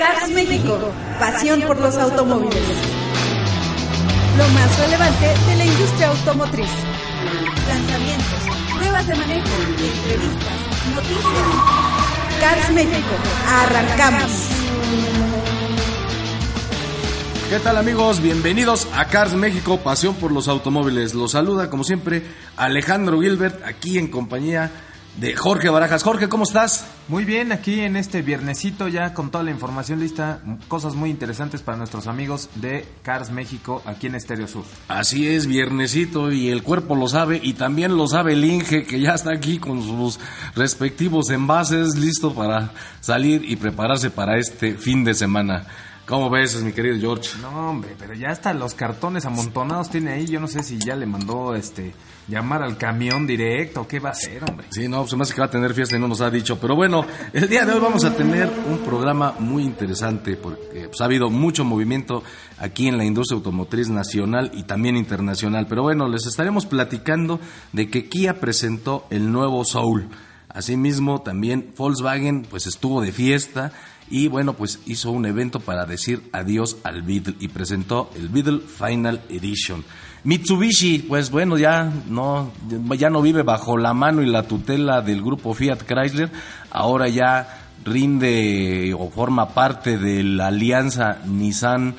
Cars México, pasión por los automóviles. Lo más relevante de la industria automotriz. Lanzamientos, pruebas de manejo, entrevistas, noticias. Cars México, arrancamos. ¿Qué tal amigos? Bienvenidos a Cars México, pasión por los automóviles. Los saluda como siempre Alejandro Gilbert, aquí en compañía de Jorge Barajas. Jorge, ¿cómo estás? Muy bien, aquí en este viernesito ya con toda la información lista, cosas muy interesantes para nuestros amigos de Cars México aquí en Estéreo Sur. Así es, viernesito y el cuerpo lo sabe y también lo sabe el Inge que ya está aquí con sus respectivos envases listo para salir y prepararse para este fin de semana. ¿Cómo ves, mi querido George? No, hombre, pero ya hasta los cartones amontonados tiene ahí. Yo no sé si ya le mandó este llamar al camión directo. ¿Qué va a hacer, hombre? Sí, no, se me hace que va a tener fiesta y no nos ha dicho. Pero bueno, el día de hoy vamos a tener un programa muy interesante porque pues, ha habido mucho movimiento aquí en la industria automotriz nacional y también internacional. Pero bueno, les estaremos platicando de que Kia presentó el nuevo Soul. Asimismo, también Volkswagen pues estuvo de fiesta y bueno, pues hizo un evento para decir adiós al Beetle y presentó el Beetle Final Edition. Mitsubishi, pues bueno, ya no, ya no vive bajo la mano y la tutela del grupo Fiat Chrysler, ahora ya rinde o forma parte de la alianza Nissan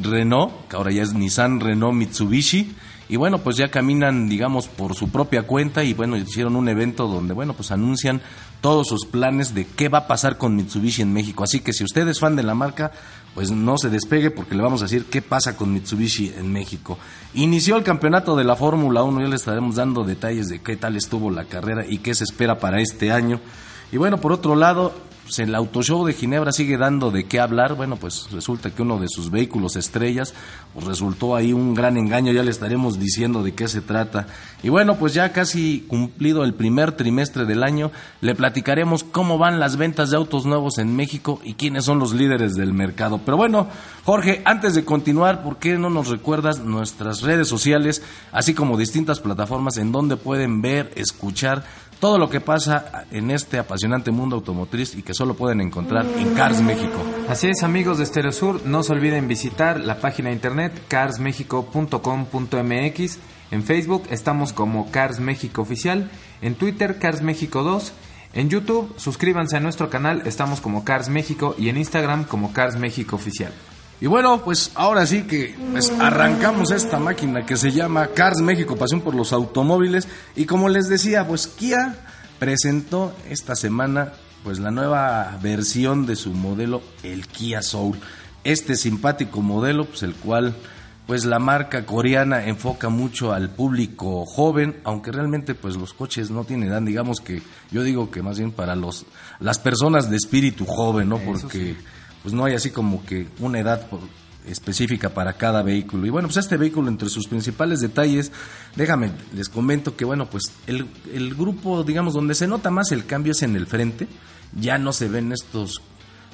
Renault, que ahora ya es Nissan Renault Mitsubishi y bueno, pues ya caminan, digamos, por su propia cuenta y bueno, hicieron un evento donde, bueno, pues anuncian todos sus planes de qué va a pasar con Mitsubishi en México. Así que si usted es fan de la marca, pues no se despegue porque le vamos a decir qué pasa con Mitsubishi en México. Inició el campeonato de la Fórmula 1, ya le estaremos dando detalles de qué tal estuvo la carrera y qué se espera para este año. Y bueno, por otro lado, pues el Auto Show de Ginebra sigue dando de qué hablar. Bueno, pues resulta que uno de sus vehículos estrellas pues resultó ahí un gran engaño, ya le estaremos diciendo de qué se trata. Y bueno, pues ya casi cumplido el primer trimestre del año, le platicaremos cómo van las ventas de autos nuevos en México y quiénes son los líderes del mercado. Pero bueno, Jorge, antes de continuar, ¿por qué no nos recuerdas nuestras redes sociales, así como distintas plataformas en donde pueden ver, escuchar todo lo que pasa en este apasionante mundo automotriz y que solo pueden encontrar en Cars México. Así es, amigos de Stereo Sur, no se olviden visitar la página de internet carsmexico.com.mx. En Facebook estamos como Cars México Oficial, en Twitter Cars México 2, en YouTube suscríbanse a nuestro canal, estamos como Cars México y en Instagram como Cars México Oficial. Y bueno, pues ahora sí que pues arrancamos esta máquina que se llama Cars México, pasión por los automóviles. Y como les decía, pues Kia presentó esta semana pues la nueva versión de su modelo, el Kia Soul. Este simpático modelo, pues el cual pues la marca coreana enfoca mucho al público joven, aunque realmente pues los coches no tienen edad, digamos que yo digo que más bien para los las personas de espíritu joven, ¿no? Porque pues no hay así como que una edad específica para cada vehículo. Y bueno, pues este vehículo entre sus principales detalles, déjame, les comento que bueno, pues el, el grupo, digamos, donde se nota más el cambio es en el frente, ya no se ven estos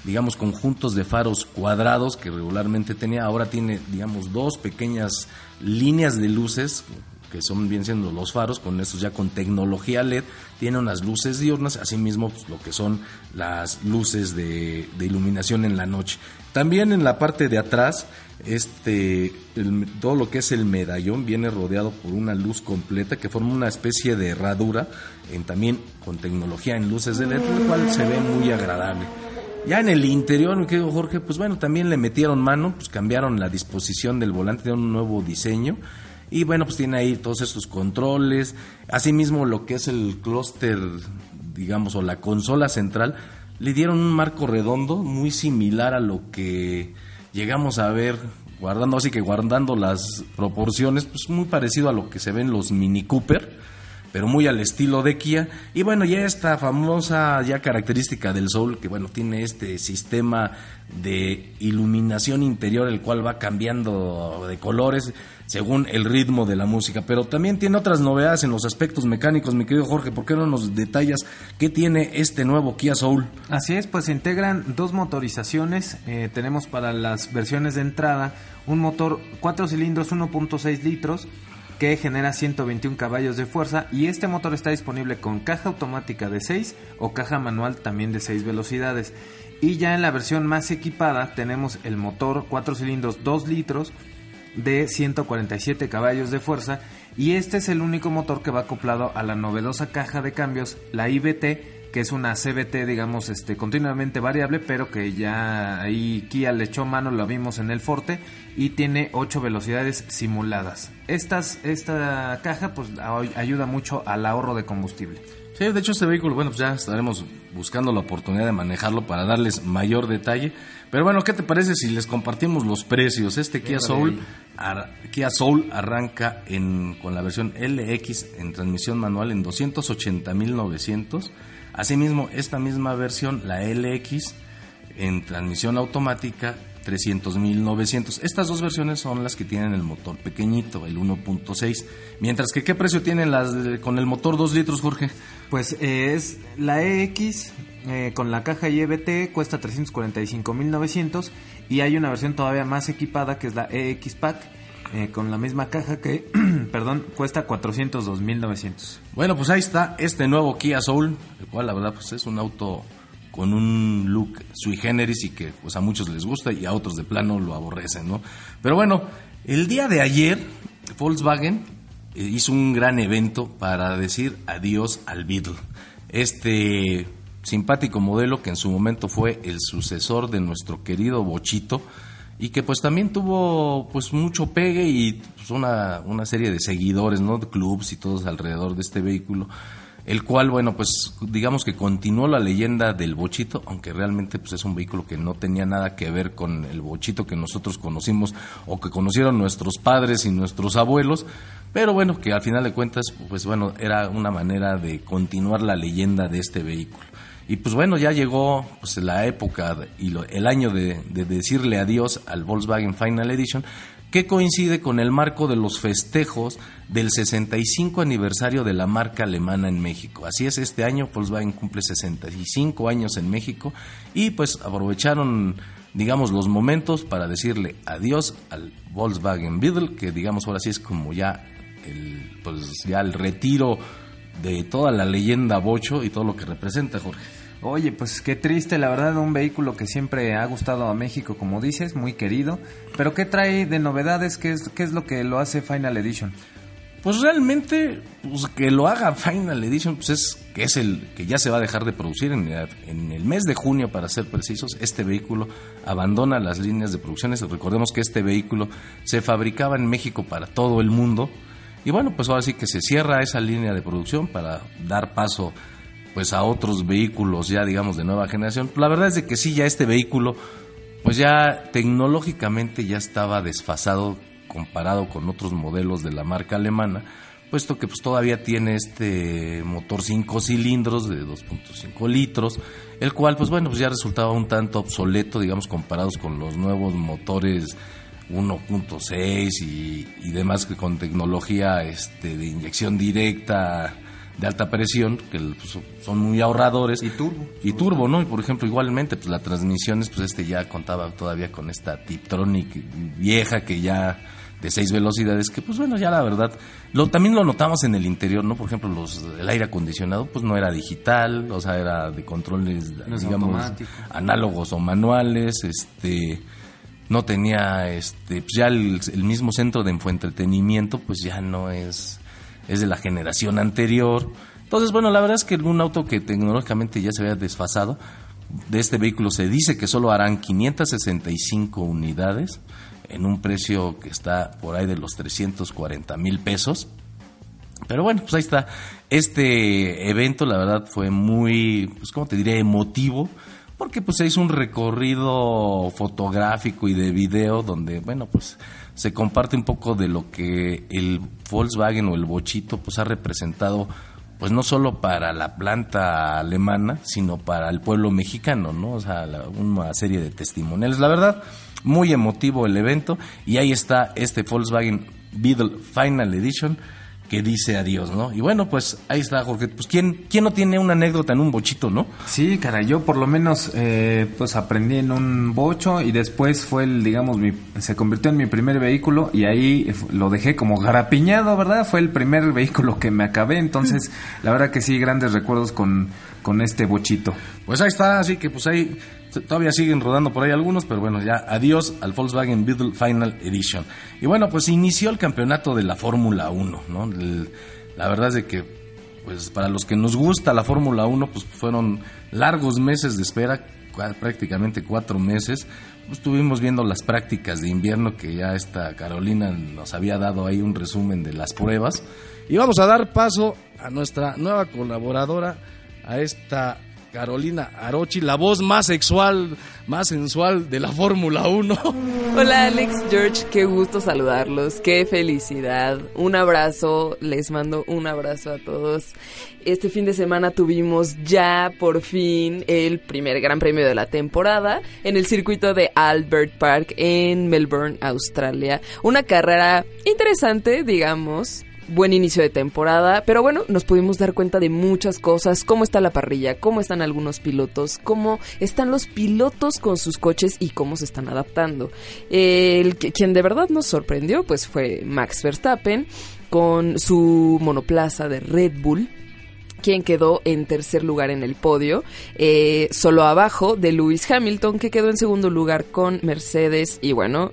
digamos conjuntos de faros cuadrados que regularmente tenía, ahora tiene digamos dos pequeñas líneas de luces que son bien siendo los faros, con estos ya con tecnología LED, tiene unas luces diurnas, asimismo pues, lo que son las luces de, iluminación en la noche. También en la parte de atrás, este, todo lo que es el medallón viene rodeado por una luz completa que forma una especie de herradura, en, también con tecnología en luces de LED, lo cual se ve muy agradable. Ya en el interior, mi querido Jorge, pues bueno, también le metieron mano, pues cambiaron la disposición del volante de un nuevo diseño y bueno, pues tiene ahí todos estos controles. Asimismo, lo que es el clúster, digamos, o la consola central, le dieron un marco redondo muy similar a lo que llegamos a ver, guardando así que guardando las proporciones, pues muy parecido a lo que se ve en los Mini Cooper. Pero muy al estilo de Kia. Y bueno, ya esta famosa ya característica del Soul, que bueno, tiene este sistema de iluminación interior, el cual va cambiando de colores según el ritmo de la música. Pero también tiene otras novedades en los aspectos mecánicos, mi querido Jorge. ¿Por qué no nos detallas qué tiene este nuevo Kia Soul? Así es, pues se integran dos motorizaciones. Eh, tenemos para las versiones de entrada un motor 4 cilindros 1.6 litros que genera 121 caballos de fuerza y este motor está disponible con caja automática de 6 o caja manual también de 6 velocidades. Y ya en la versión más equipada tenemos el motor 4 cilindros 2 litros de 147 caballos de fuerza y este es el único motor que va acoplado a la novedosa caja de cambios, la IBT, que es una CBT, digamos, este, continuamente variable, pero que ya ahí Kia le echó mano, lo vimos en el Forte, y tiene 8 velocidades simuladas. Estas, esta caja pues ayuda mucho al ahorro de combustible. Sí, de hecho este vehículo, bueno, pues ya estaremos buscando la oportunidad de manejarlo para darles mayor detalle. Pero bueno, ¿qué te parece si les compartimos los precios? Este Kia Soul, Kia Soul arranca en, con la versión LX en transmisión manual en 280.900. Asimismo, esta misma versión, la LX, en transmisión automática 300.900. Estas dos versiones son las que tienen el motor pequeñito, el 1.6. Mientras que, ¿qué precio tienen las con el motor 2 litros, Jorge? Pues eh, es la EX eh, con la caja IBT cuesta 345.900 y hay una versión todavía más equipada que es la EX Pack eh, con la misma caja que, perdón, cuesta 402.900. Bueno, pues ahí está este nuevo Kia Soul, el cual la verdad pues es un auto con un look sui generis y que pues a muchos les gusta y a otros de plano lo aborrecen, ¿no? Pero bueno, el día de ayer Volkswagen eh, hizo un gran evento para decir adiós al Beetle. Este simpático modelo que en su momento fue el sucesor de nuestro querido Bochito y que pues también tuvo pues mucho pegue y pues, una, una serie de seguidores, ¿no? De clubs y todos alrededor de este vehículo el cual, bueno, pues digamos que continuó la leyenda del bochito, aunque realmente pues es un vehículo que no tenía nada que ver con el bochito que nosotros conocimos o que conocieron nuestros padres y nuestros abuelos, pero bueno, que al final de cuentas, pues bueno, era una manera de continuar la leyenda de este vehículo. Y pues bueno, ya llegó pues, la época y el año de, de decirle adiós al Volkswagen Final Edition, que coincide con el marco de los festejos del 65 aniversario de la marca alemana en México. Así es, este año Volkswagen cumple 65 años en México y pues aprovecharon, digamos, los momentos para decirle adiós al Volkswagen Beetle, que digamos ahora sí es como ya el, pues ya el retiro de toda la leyenda Bocho y todo lo que representa, Jorge. Oye, pues qué triste, la verdad, un vehículo que siempre ha gustado a México, como dices, muy querido. Pero ¿qué trae de novedades? ¿Qué es, lo que lo hace Final Edition? Pues realmente, pues que lo haga Final Edition, pues es que es el que ya se va a dejar de producir en, en el mes de junio, para ser precisos. Este vehículo abandona las líneas de producción. Recordemos que este vehículo se fabricaba en México para todo el mundo. Y bueno, pues ahora sí que se cierra esa línea de producción para dar paso pues a otros vehículos ya digamos de nueva generación. La verdad es de que sí, ya este vehículo pues ya tecnológicamente ya estaba desfasado comparado con otros modelos de la marca alemana, puesto que pues todavía tiene este motor 5 cilindros de 2.5 litros, el cual pues bueno, pues ya resultaba un tanto obsoleto, digamos, comparados con los nuevos motores 1.6 y, y demás que con tecnología este, de inyección directa de alta presión, que pues, son muy ahorradores. Y turbo. Y turbo, ¿no? Y por ejemplo, igualmente, pues la transmisiones, pues este ya contaba todavía con esta Tiptronic vieja que ya de seis velocidades, que pues bueno, ya la verdad, lo, también lo notamos en el interior, ¿no? Por ejemplo, los, el aire acondicionado, pues no era digital, o sea, era de controles, digamos, análogos o manuales, este no tenía este pues ya el, el mismo centro de infoentretenimiento pues ya no es es de la generación anterior. Entonces, bueno, la verdad es que un auto que tecnológicamente ya se había desfasado, de este vehículo se dice que solo harán 565 unidades en un precio que está por ahí de los 340 mil pesos. Pero bueno, pues ahí está. Este evento, la verdad, fue muy, pues, ¿cómo te diré? Emotivo porque pues se hizo un recorrido fotográfico y de video donde, bueno, pues se comparte un poco de lo que el Volkswagen o el Bochito pues ha representado pues no solo para la planta alemana, sino para el pueblo mexicano, ¿no? O sea, una serie de testimoniales. La verdad, muy emotivo el evento y ahí está este Volkswagen Beetle Final Edition que dice adiós, ¿no? Y bueno, pues ahí está, Jorge. Pues ¿quién, quién no tiene una anécdota en un bochito, no? Sí, cara, yo por lo menos eh, pues aprendí en un bocho y después fue el, digamos, mi, se convirtió en mi primer vehículo y ahí lo dejé como garapiñado, ¿verdad? Fue el primer vehículo que me acabé, entonces la verdad que sí, grandes recuerdos con, con este bochito. Pues ahí está, así que pues ahí Todavía siguen rodando por ahí algunos, pero bueno, ya adiós al Volkswagen Beetle Final Edition. Y bueno, pues inició el campeonato de la Fórmula 1, ¿no? la verdad es que, pues para los que nos gusta la Fórmula 1, pues fueron largos meses de espera, prácticamente cuatro meses. Pues estuvimos viendo las prácticas de invierno que ya esta Carolina nos había dado ahí un resumen de las pruebas. Y vamos a dar paso a nuestra nueva colaboradora, a esta Carolina Arochi, la voz más sexual, más sensual de la Fórmula 1. Hola Alex, George, qué gusto saludarlos, qué felicidad. Un abrazo, les mando un abrazo a todos. Este fin de semana tuvimos ya por fin el primer Gran Premio de la temporada en el circuito de Albert Park en Melbourne, Australia. Una carrera interesante, digamos, buen inicio de temporada, pero bueno, nos pudimos dar cuenta de muchas cosas, cómo está la parrilla, cómo están algunos pilotos, cómo están los pilotos con sus coches y cómo se están adaptando. El quien de verdad nos sorprendió pues fue Max Verstappen con su monoplaza de Red Bull quien quedó en tercer lugar en el podio, eh, solo abajo de Lewis Hamilton, que quedó en segundo lugar con Mercedes. Y bueno,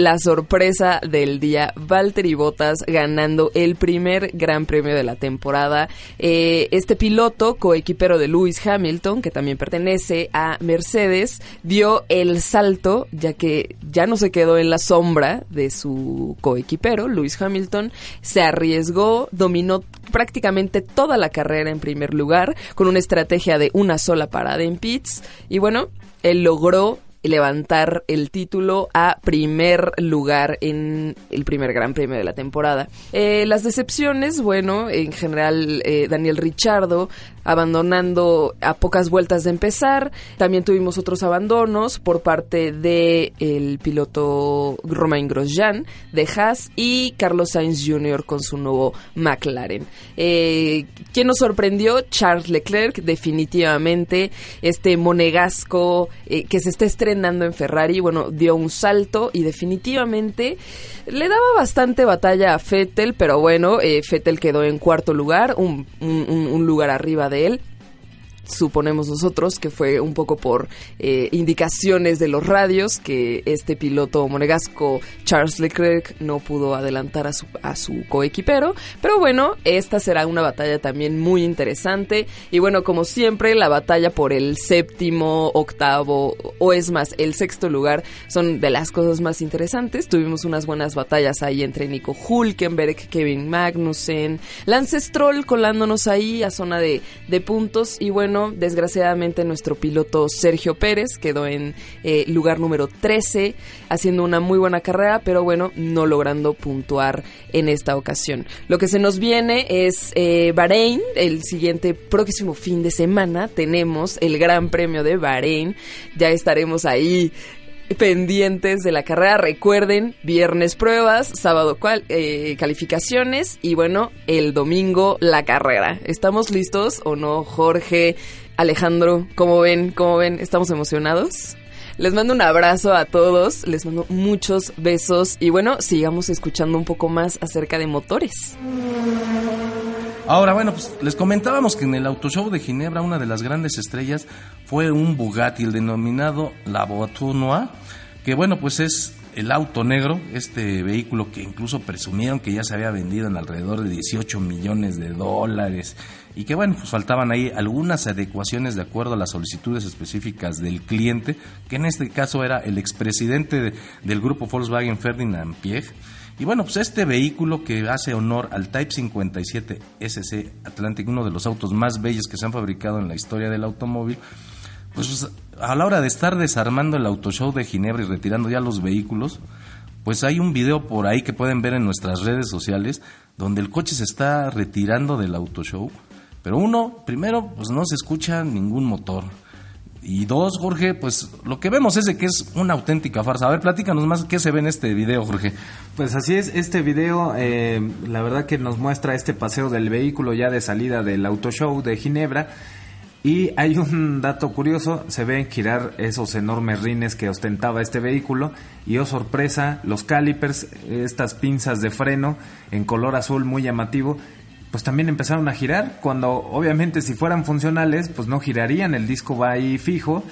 la sorpresa del día, Valtteri Bottas ganando el primer gran premio de la temporada. Eh, este piloto, coequipero de Lewis Hamilton, que también pertenece a Mercedes, dio el salto, ya que ya no se quedó en la sombra de su coequipero, Lewis Hamilton, se arriesgó, dominó prácticamente toda la carrera en primer lugar, con una estrategia de una sola parada en pits, y bueno, él logró levantar el título a primer lugar en el primer Gran Premio de la temporada. Eh, las decepciones, bueno, en general eh, Daniel Richardo abandonando a pocas vueltas de empezar. También tuvimos otros abandonos por parte de el piloto Romain Grosjean de Haas y Carlos Sainz Jr. con su nuevo McLaren. Eh, ¿Quién nos sorprendió? Charles Leclerc, definitivamente. Este monegasco que se está estrenando en Ferrari, bueno, dio un salto y definitivamente le daba bastante batalla a Fettel, pero bueno, eh, Fettel quedó en cuarto lugar, un lugar arriba de él suponemos nosotros que fue un poco por eh, indicaciones de los radios que este piloto monegasco Charles Leclerc no pudo adelantar a su, a su coequipero. Pero bueno, esta será una batalla también muy interesante. Y bueno, como siempre, la batalla por el séptimo, octavo o es más, el sexto lugar son de las cosas más interesantes. Tuvimos unas buenas batallas ahí entre Nico Hulkenberg, Kevin Magnussen, Lance Stroll colándonos ahí a zona de, de puntos. Y bueno, desgraciadamente nuestro piloto Sergio Pérez quedó en eh, lugar número 13, haciendo una muy buena carrera, pero bueno, no logrando puntuar en esta ocasión. Lo que se nos viene es eh, Bahrein, el siguiente próximo fin de semana tenemos el Gran Premio de Bahrein, ya estaremos ahí pendientes de la carrera. Recuerden, viernes pruebas, sábado cual, eh, calificaciones y bueno, el domingo la carrera. ¿Estamos listos o no, Jorge? Alejandro, ¿cómo ven? ¿Cómo ven? ¿Estamos emocionados? Les mando un abrazo a todos, les mando muchos besos y bueno, sigamos escuchando un poco más acerca de motores. Ahora, bueno, pues les comentábamos que en el Auto Show de Ginebra una de las grandes estrellas fue un Bugatti, el denominado La Voiture Noire, que bueno, pues es el auto negro, este vehículo que incluso presumieron que ya se había vendido en alrededor de 18 millones de dólares y que bueno, pues faltaban ahí algunas adecuaciones de acuerdo a las solicitudes específicas del cliente, que en este caso era el expresidente del grupo Volkswagen Ferdinand Piech y bueno, pues este vehículo que hace honor al Type 57 SC Atlantic, uno de los autos más bellos que se han fabricado en la historia del automóvil, pues a la hora de estar desarmando el autoshow de Ginebra y retirando ya los vehículos, pues hay un video por ahí que pueden ver en nuestras redes sociales donde el coche se está retirando del autoshow. Pero uno, primero, pues no se escucha ningún motor. Y dos, Jorge, pues lo que vemos es de que es una auténtica farsa. A ver, platícanos más qué se ve en este video, Jorge. Pues así es, este video, eh, la verdad que nos muestra este paseo del vehículo ya de salida del auto show de Ginebra. Y hay un dato curioso, se ven girar esos enormes rines que ostentaba este vehículo y oh sorpresa, los calipers, estas pinzas de freno en color azul muy llamativo, pues también empezaron a girar, cuando obviamente si fueran funcionales, pues no girarían, el disco va ahí fijo,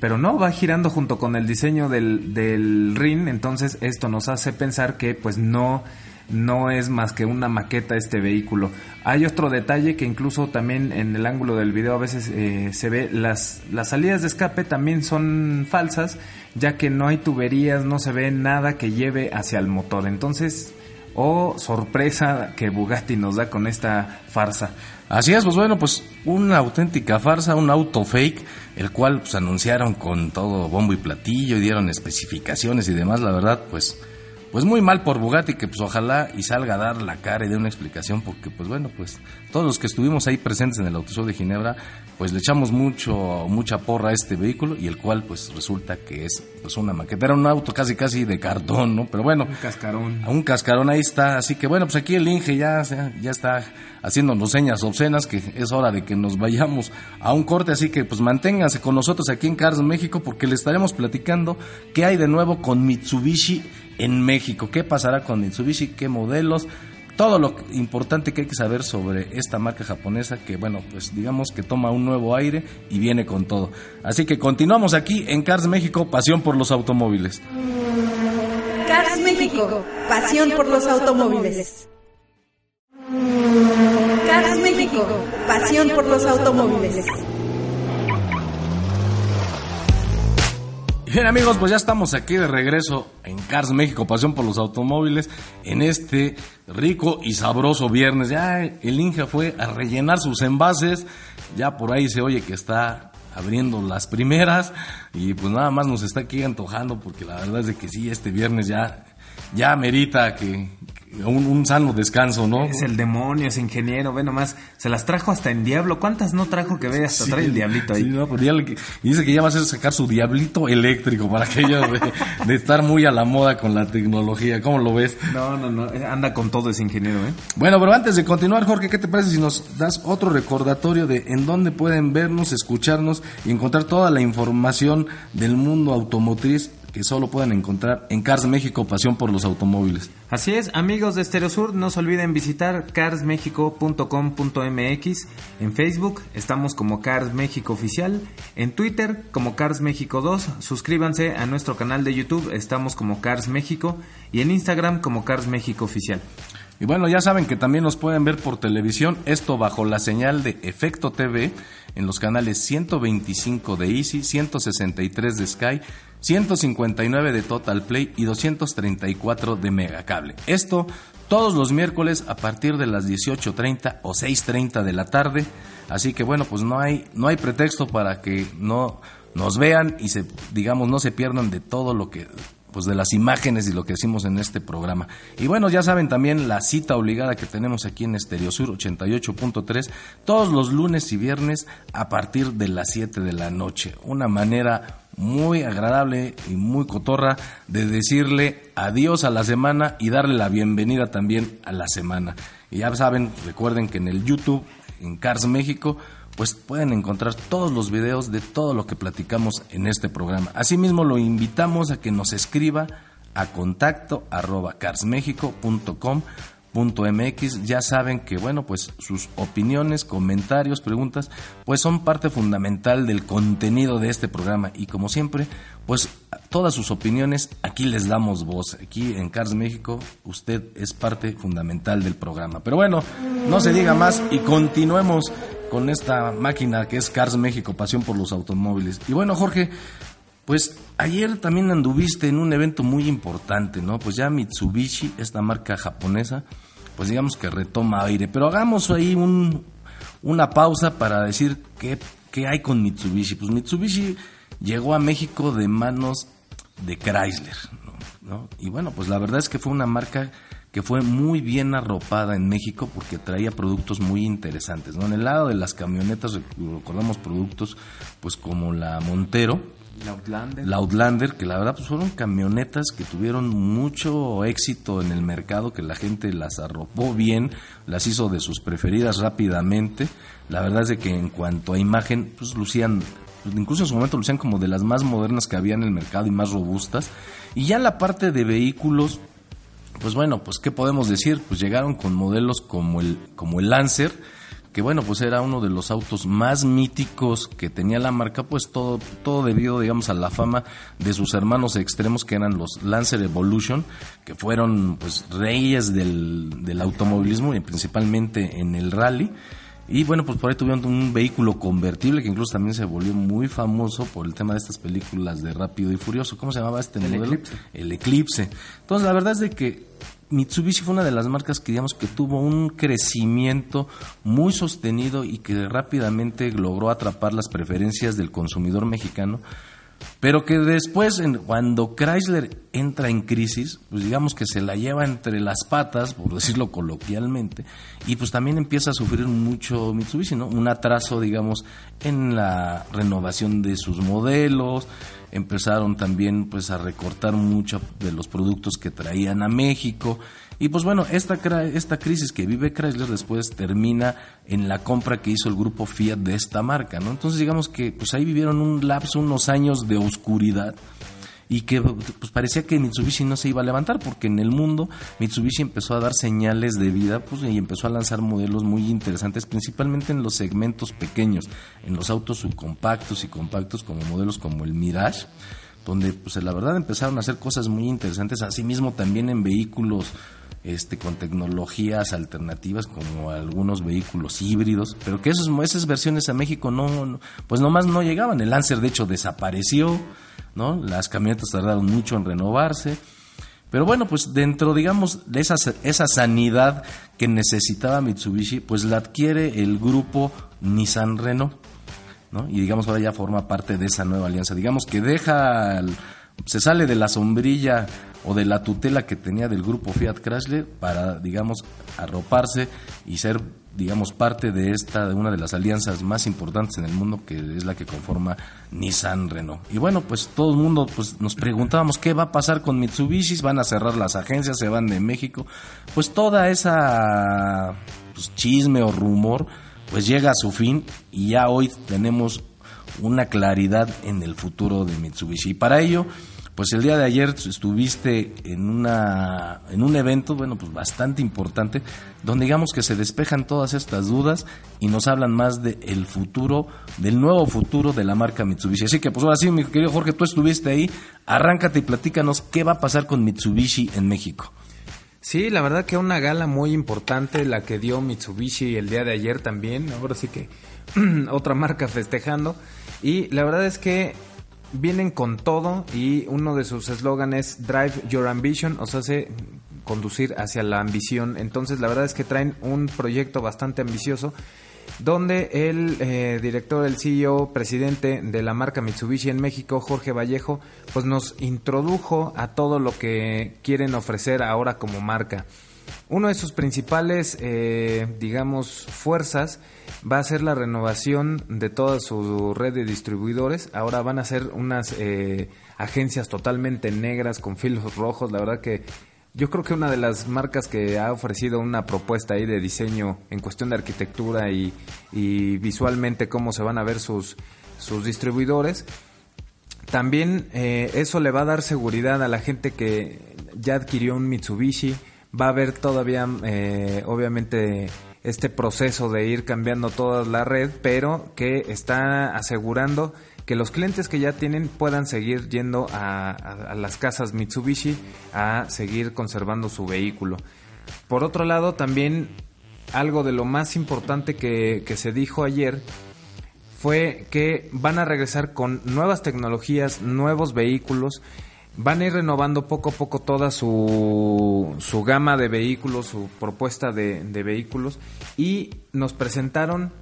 pero no, va girando junto con el diseño del, del rin, entonces esto nos hace pensar que pues no, no es más que una maqueta este vehículo. Hay otro detalle que incluso también en el ángulo del video a veces eh, se ve, las, las salidas de escape también son falsas, ya que no hay tuberías, no se ve nada que lleve hacia el motor, entonces o sorpresa que Bugatti nos da con esta farsa. Así es, pues bueno, pues una auténtica farsa, un auto fake, el cual pues anunciaron con todo bombo y platillo y dieron especificaciones y demás, la verdad, pues pues muy mal por Bugatti que pues ojalá y salga a dar la cara y dé una explicación porque pues bueno, pues todos los que estuvimos ahí presentes en el Autoshow de Ginebra, pues le echamos mucho mucha porra a este vehículo y el cual pues resulta que es pues una maqueta, era un auto casi casi de cartón, ¿no? Pero bueno, un cascarón. Un cascarón ahí está, así que bueno, pues aquí el Inge ya ya está haciéndonos señas obscenas que es hora de que nos vayamos a un corte, así que pues manténganse con nosotros aquí en Cars México porque le estaremos platicando qué hay de nuevo con Mitsubishi en México. ¿Qué pasará con Mitsubishi? ¿Qué modelos? Todo lo importante que hay que saber sobre esta marca japonesa que, bueno, pues digamos que toma un nuevo aire y viene con todo. Así que continuamos aquí en Cars México, pasión por los automóviles. Cars México, pasión por los automóviles. Cars México, pasión por los automóviles. Bien amigos, pues ya estamos aquí de regreso en Cars México, pasión por los automóviles, en este rico y sabroso viernes. Ya el Inge fue a rellenar sus envases, ya por ahí se oye que está abriendo las primeras y pues nada más nos está aquí antojando porque la verdad es de que sí, este viernes ya, ya merita que, un, sano descanso, ¿no? Es el demonio, es ingeniero, ve nomás, se las trajo hasta en Diablo. ¿Cuántas no trajo que ve hasta trae el diablito ahí? Sí, no, pues y dice que ya va a hacer sacar su diablito eléctrico para que ella de, estar muy a la moda con la tecnología. ¿Cómo lo ves? No, no, no, anda con todo ese ingeniero, ¿eh? Bueno, pero antes de continuar, Jorge, ¿qué te parece si nos das otro recordatorio de en dónde pueden vernos, escucharnos y encontrar toda la información del mundo automotriz que solo pueden encontrar en Cars México, pasión por los automóviles. Así es, amigos de Estereosur, no se olviden visitar carsmexico.com.mx. En Facebook estamos como Cars México Oficial, en Twitter como Cars México 2, suscríbanse a nuestro canal de YouTube, estamos como Cars México y en Instagram como Cars México Oficial. Y bueno, ya saben que también nos pueden ver por televisión, esto bajo la señal de Efecto TV en los canales 125 de Easy, 163 de Sky, 159 de Total Play y 234 de Megacable. Esto todos los miércoles a partir de las 18.30 o 6.30 de la tarde. Así que bueno, pues no hay, no hay pretexto para que no nos vean y se, digamos, no se pierdan de todo lo que pues de las imágenes y lo que decimos en este programa. Y bueno, ya saben también la cita obligada que tenemos aquí en Estereo Sur 88.3 todos los lunes y viernes a partir de las 7 de la noche. Una manera muy agradable y muy cotorra de decirle adiós a la semana y darle la bienvenida también a la semana. Y ya saben, recuerden que en el YouTube, en Cars México, pues pueden encontrar todos los videos de todo lo que platicamos en este programa. Asimismo, lo invitamos a que nos escriba a contacto arroba carsmexico.com.mx. Ya saben que, bueno, pues sus opiniones, comentarios, preguntas, pues son parte fundamental del contenido de este programa. Y como siempre, pues todas sus opiniones aquí les damos voz. Aquí en Cars México, usted es parte fundamental del programa. Pero bueno, no se diga más y continuemos con esta máquina que es Cars México, pasión por los automóviles. Y bueno, Jorge, pues ayer también anduviste en un evento muy importante, ¿no? Pues ya Mitsubishi, esta marca japonesa, pues digamos que retoma aire. Pero hagamos ahí un, una pausa para decir qué, ¿qué hay con Mitsubishi? Pues Mitsubishi llegó a México de manos de Chrysler, ¿no? Y bueno, pues la verdad es que fue una marca que fue muy bien arropada en México porque traía productos muy interesantes, ¿no? En el lado de las camionetas recordamos productos pues como la Montero, La Outlander. la Outlander, que la verdad pues fueron camionetas que tuvieron mucho éxito en el mercado, que la gente las arropó bien, las hizo de sus preferidas rápidamente. La verdad es de que en cuanto a imagen, pues lucían, pues, incluso en su momento lucían como de las más modernas que había en el mercado y más robustas. Y ya en la parte de vehículos, pues bueno, pues qué podemos decir, pues llegaron con modelos como el como el Lancer, que bueno, pues era uno de los autos más míticos que tenía la marca, pues todo todo debido, digamos, a la fama de sus hermanos extremos que eran los Lancer Evolution, que fueron pues reyes del, del automovilismo y principalmente en el rally. Y bueno, pues por ahí tuvieron un vehículo convertible que incluso también se volvió muy famoso por el tema de estas películas de Rápido y Furioso. ¿Cómo se llamaba este El modelo? Eclipse. El Eclipse. Entonces, la verdad es de que Mitsubishi fue una de las marcas que digamos que tuvo un crecimiento muy sostenido y que rápidamente logró atrapar las preferencias del consumidor mexicano, pero que después cuando Chrysler entra en crisis, pues digamos que se la lleva entre las patas, por decirlo coloquialmente, y pues también empieza a sufrir mucho Mitsubishi, ¿no? Un atraso, digamos, en la renovación de sus modelos, empezaron también pues a recortar mucho de los productos que traían a México y pues bueno, esta, esta crisis que vive Chrysler después termina en la compra que hizo el grupo Fiat de esta marca, ¿no? Entonces digamos que pues ahí vivieron un lapso, unos años de oscuridad y que pues parecía que Mitsubishi no se iba a levantar porque en el mundo Mitsubishi empezó a dar señales de vida pues, y empezó a lanzar modelos muy interesantes principalmente en los segmentos pequeños en los autos subcompactos y compactos como modelos como el Mirage donde pues la verdad empezaron a hacer cosas muy interesantes asimismo también en vehículos este con tecnologías alternativas como algunos vehículos híbridos pero que esos, esas versiones a México no, no pues no llegaban el Lancer de hecho desapareció ¿no? Las camionetas tardaron mucho en renovarse. Pero bueno, pues dentro, digamos, de esa, esa sanidad que necesitaba Mitsubishi, pues la adquiere el grupo Nissan Renault, ¿no? Y digamos, ahora ya forma parte de esa nueva alianza. Digamos que deja, el- se sale de la sombrilla o de la tutela que tenía del grupo Fiat Chrysler para, digamos, arroparse y ser digamos parte de esta de una de las alianzas más importantes en el mundo que es la que conforma Nissan Renault. Y bueno, pues todo el mundo pues nos preguntábamos qué va a pasar con Mitsubishi, van a cerrar las agencias, se van de México. Pues toda esa pues, chisme o rumor pues llega a su fin y ya hoy tenemos una claridad en el futuro de Mitsubishi. Y para ello, pues el día de ayer estuviste en una en un evento, bueno, pues bastante importante, donde digamos que se despejan todas estas dudas y nos hablan más del futuro, del nuevo futuro de la marca Mitsubishi. Así que pues ahora sí, mi querido Jorge, tú estuviste ahí, arráncate y platícanos qué va a pasar con Mitsubishi en México. Sí, la verdad que una gala muy importante la que dio Mitsubishi el día de ayer también. Ahora sí que otra marca festejando. Y la verdad es que vienen con todo y uno de sus eslóganes es Drive Your Ambition, o sea, hace conducir hacia la ambición. Entonces, la verdad es que traen un proyecto bastante ambicioso donde el eh, director, el CEO, presidente de la marca Mitsubishi en México, Jorge Vallejo, pues nos introdujo a todo lo que quieren ofrecer ahora como marca. Uno de sus principales, eh, digamos, fuerzas va a ser la renovación de toda su red de distribuidores. Ahora van a ser unas eh, agencias totalmente negras con filos rojos. La verdad que yo creo que una de las marcas que ha ofrecido una propuesta ahí de diseño en cuestión de arquitectura y, visualmente cómo se van a ver sus, sus distribuidores. También eh, eso le va a dar seguridad a la gente que ya adquirió un Mitsubishi. Va a haber todavía, eh, obviamente, este proceso de ir cambiando toda la red, pero que está asegurando que los clientes que ya tienen puedan seguir yendo a, las casas Mitsubishi a seguir conservando su vehículo. Por otro lado, también algo de lo más importante que, se dijo ayer fue que van a regresar con nuevas tecnologías, nuevos vehículos, van a ir renovando poco a poco toda su, su gama de vehículos, su propuesta de vehículos y nos presentaron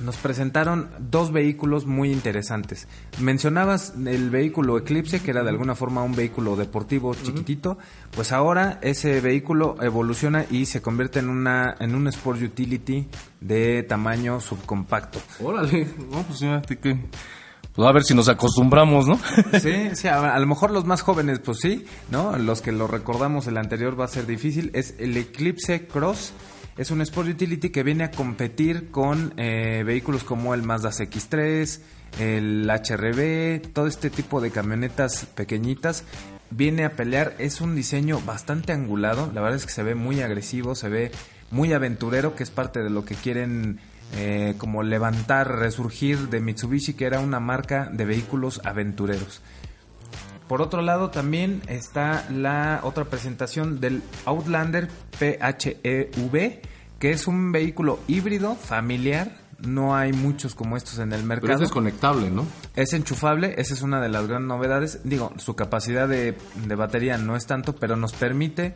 nos presentaron dos vehículos muy interesantes. Mencionabas el vehículo Eclipse, que era de alguna forma un vehículo deportivo chiquitito, pues ahora ese vehículo evoluciona y se convierte en una en un Sport Utility de tamaño subcompacto. Órale, no, pues fíjate que... Pues a ver si nos acostumbramos, ¿no? Sí, sí, a, a lo mejor los más jóvenes, pues sí, ¿no? Los que lo recordamos, el anterior va a ser difícil. Es el Eclipse Cross. Es un Sport Utility que viene a competir con eh, vehículos como el Mazda CX-3, el HRV, todo este tipo de camionetas pequeñitas. Viene a pelear, es un diseño bastante angulado, la verdad es que se ve muy agresivo, se ve muy aventurero, que es parte de lo que quieren eh, como levantar, resurgir de Mitsubishi, que era una marca de vehículos aventureros. Por otro lado, también está la otra presentación del Outlander PHEV, que es un vehículo híbrido familiar. No hay muchos como estos en el Pero mercado. es desconectable, ¿no? Es enchufable, esa es una de las grandes novedades. Digo, su capacidad de, de batería no es tanto, pero nos permite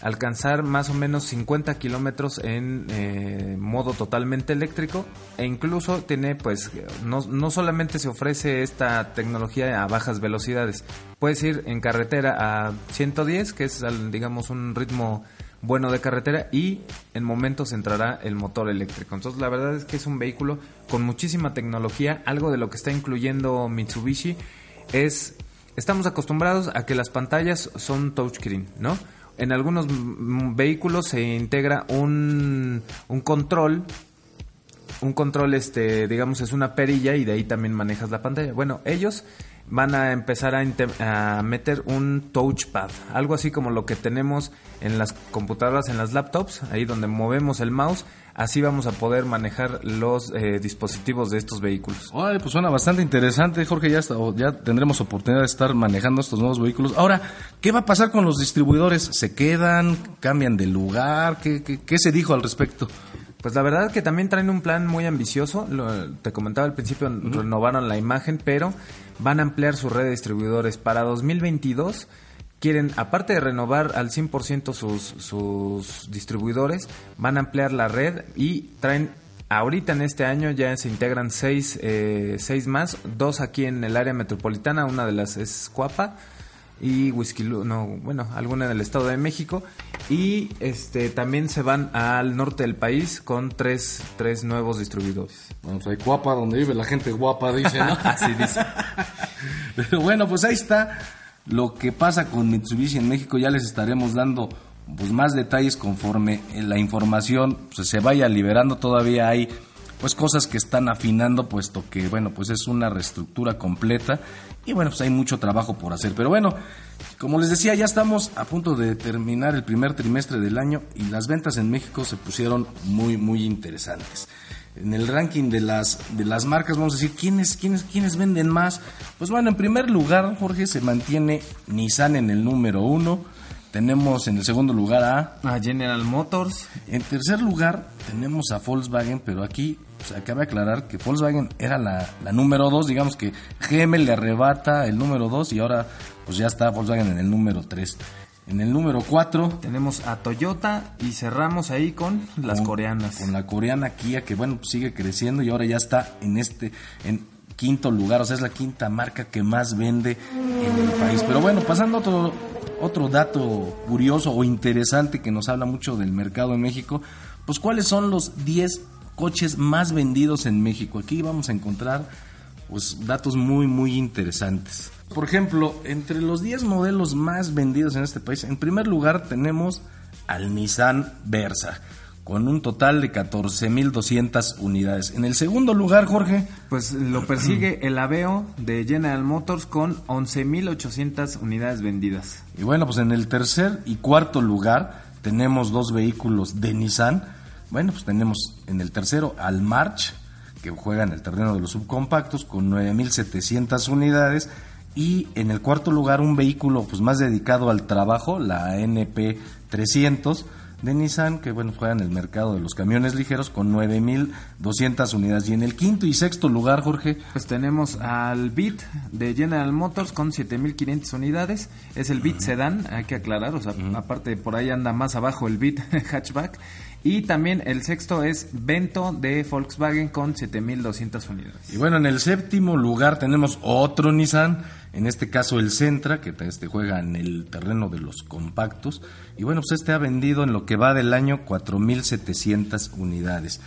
alcanzar más o menos 50 kilómetros en eh, modo totalmente eléctrico. E incluso tiene pues no, no solamente se ofrece esta tecnología a bajas velocidades. Puedes ir en carretera a 110 que es digamos un ritmo bueno de carretera y en momentos entrará el motor eléctrico. Entonces la verdad es que es un vehículo con muchísima tecnología. Algo de lo que está incluyendo Mitsubishi es estamos acostumbrados a que las pantallas son touchscreen, ¿no? En algunos vehículos se integra un, un control, un control, este, digamos, es una perilla y de ahí también manejas la pantalla. Bueno, ellos van a empezar a, a meter un touchpad, algo así como lo que tenemos en las computadoras, en las laptops, ahí donde movemos el mouse, así vamos a poder manejar los eh, dispositivos de estos vehículos. Órale, pues suena bastante interesante, Jorge. Ya, está- ya tendremos oportunidad de estar manejando estos nuevos vehículos. Ahora, ¿qué va a pasar con los distribuidores? ¿Se quedan? ¿Cambian de lugar? ¿Qué, qué, qué se dijo al respecto? Pues la verdad que también traen un plan muy ambicioso. Lo- te comentaba al principio, renovaron la imagen, pero van a ampliar su red de distribuidores. Para 2022 quieren, aparte de renovar al 100% sus, sus distribuidores, van a ampliar la red y traen, ahorita en este año ya se integran seis, eh, seis más, dos aquí en el área metropolitana, una de las es Cuapa y Whisky no, bueno, alguna en el Estado de México y este también se van al norte del país con tres, tres nuevos distribuidores. Bueno, pues hay guapa donde vive la gente guapa, dice, ¿no? Así dice. Pero bueno, pues ahí está lo que pasa con Mitsubishi en México. Ya les estaremos dando pues más detalles conforme la información pues, se vaya liberando. Todavía hay pues cosas que están afinando, puesto que bueno, pues es una reestructura completa y bueno, pues hay mucho trabajo por hacer. Pero bueno, como les decía, ya estamos a punto de terminar el primer trimestre del año y las ventas en México se pusieron muy muy interesantes en el ranking de las de las marcas vamos a decir quiénes quiénes quiénes venden más pues bueno en primer lugar Jorge se mantiene Nissan en el número uno. Tenemos en el segundo lugar a A General Motors. en tercer lugar tenemos a Volkswagen pero aquí acaba de aclarar que Volkswagen era la, la número dos digamos que GM le arrebata el número dos y ahora pues ya está Volkswagen en el número tres en el número cuatro Tenemos a Toyota y cerramos ahí con las con- coreanas. Con la coreana Kia, que bueno, pues sigue creciendo y ahora ya está en este, en quinto lugar, o sea, es la quinta marca que más vende en el país. Pero bueno, pasando a otro, otro dato curioso o interesante que nos habla mucho del mercado en México, pues cuáles son los 10 coches más vendidos en México. Aquí vamos a encontrar pues datos muy muy interesantes. Por ejemplo, entre los 10 modelos más vendidos en este país, en primer lugar tenemos al Nissan Versa con un total de 14.200 unidades. En el segundo lugar, Jorge, Pues lo persigue el Aveo de General Motors con 11.800 unidades vendidas. y bueno, pues en el tercer y cuarto lugar tenemos dos vehículos de Nissan. Bueno, pues tenemos en el tercero al March, que juega en el terreno de los subcompactos con 9.700 unidades. Y en el cuarto lugar un vehículo pues más dedicado al trabajo, la NP 300 de Nissan, que bueno, juega en el mercado de los camiones ligeros con 9.200 unidades. Y en el quinto y sexto lugar, Jorge. Pues tenemos al Beat de General Motors con 7.500 unidades. Es el Beat Sedan, hay que aclarar, o sea, aparte por ahí anda más abajo el Beat Hatchback. Y también el sexto es Vento de Volkswagen con 7.200 unidades. Y bueno, en el séptimo lugar tenemos otro Nissan, en este caso el Sentra, que este juega en el terreno de los compactos. Y bueno, pues este ha vendido en lo que va del año 4.700 unidades.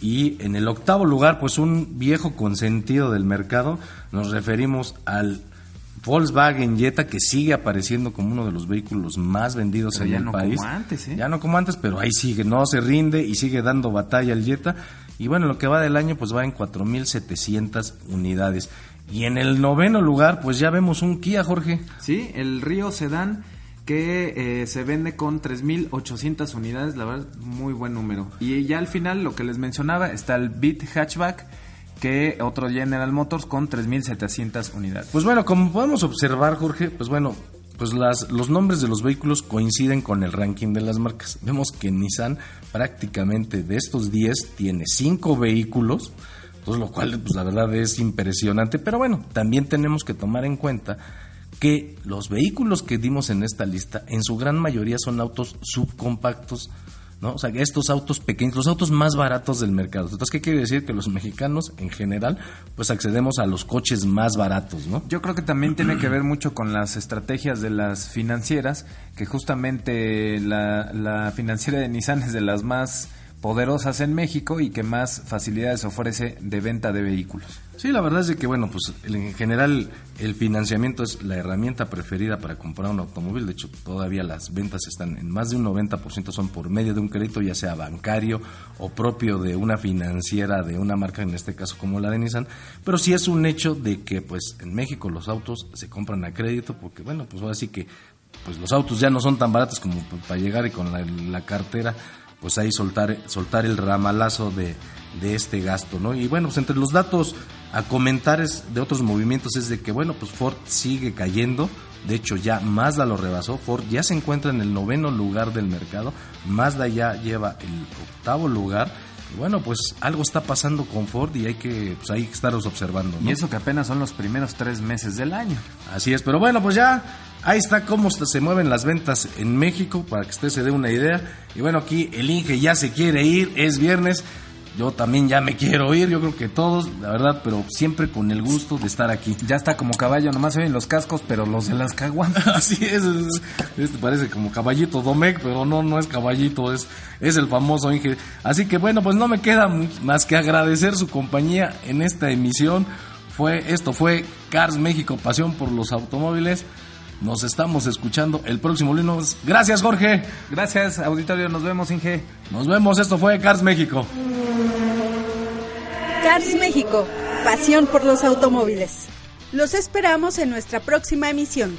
Y en el octavo lugar, pues un viejo consentido del mercado, nos referimos al Volkswagen Jetta que sigue apareciendo como uno de los vehículos más vendidos en ya el no país. como antes, ¿eh? Ya no como antes, pero ahí sigue, no se rinde y sigue dando batalla el Jetta. Y bueno, lo que va del año pues va en 4.700 unidades. Y en el noveno lugar pues ya vemos un Kia, Jorge. Sí, el Río Sedan que eh, se vende con 3.800 unidades, la verdad, muy buen número. Y ya al final, lo que les mencionaba, está el Beat Hatchback, que otro General Motors con 3.700 unidades. Pues bueno, como podemos observar, Jorge, pues bueno, pues las, los nombres de los vehículos coinciden con el ranking de las marcas. Vemos que Nissan prácticamente de estos 10 tiene 5 vehículos, pues lo cual pues la verdad es impresionante, pero bueno, también tenemos que tomar en cuenta que los vehículos que dimos en esta lista en su gran mayoría son autos subcompactos, ¿no? O sea, estos autos pequeños, los autos más baratos del mercado. Entonces, ¿qué quiere decir? Que los mexicanos en general pues accedemos a los coches más baratos, ¿no? Yo creo que también tiene que ver mucho con las estrategias de las financieras, que justamente la, la financiera de Nissan es de las más poderosas en México y que más facilidades ofrece de venta de vehículos. Sí, la verdad es de que, bueno, pues en general el financiamiento es la herramienta preferida para comprar un automóvil. De hecho, todavía las ventas están en más de un 90% son por medio de un crédito, ya sea bancario o propio de una financiera de una marca, en este caso como la de Nissan. Pero sí es un hecho de que, pues, en México los autos se compran a crédito porque, bueno, pues ahora sí que pues los autos ya no son tan baratos como para llegar y con la, la cartera pues ahí soltar, soltar el ramalazo de, de, este gasto, ¿no? Y bueno, pues entre los datos a comentares de otros movimientos es de que, bueno, pues Ford sigue cayendo, de hecho ya Mazda lo rebasó, Ford ya se encuentra en el noveno lugar del mercado, Mazda ya lleva el octavo lugar, y bueno, pues algo está pasando con Ford y hay que, pues, hay que estarlos observando. ¿no? Y eso que apenas son los primeros tres meses del año. Así es, pero bueno, pues ya ahí está cómo se mueven las ventas en México, para que usted se dé una idea. Y bueno, aquí el Inge ya se quiere ir, es viernes. Yo también ya me quiero ir, yo creo que todos, la verdad, pero siempre con el gusto de estar aquí. Ya está como caballo, nomás se oyen los cascos, pero los de las caguamas. Así es, es, este parece como caballito Domecq, pero no, no es caballito, es, es el famoso Inge. Así que bueno, pues no me queda más que agradecer su compañía en esta emisión. Fue, esto fue Cars México, pasión por los automóviles. Nos estamos escuchando el próximo lunes. Gracias, Jorge. Gracias, auditorio. Nos vemos, Inge. Nos vemos. Esto fue Cars México. Cars México, pasión por los automóviles. Los esperamos en nuestra próxima emisión.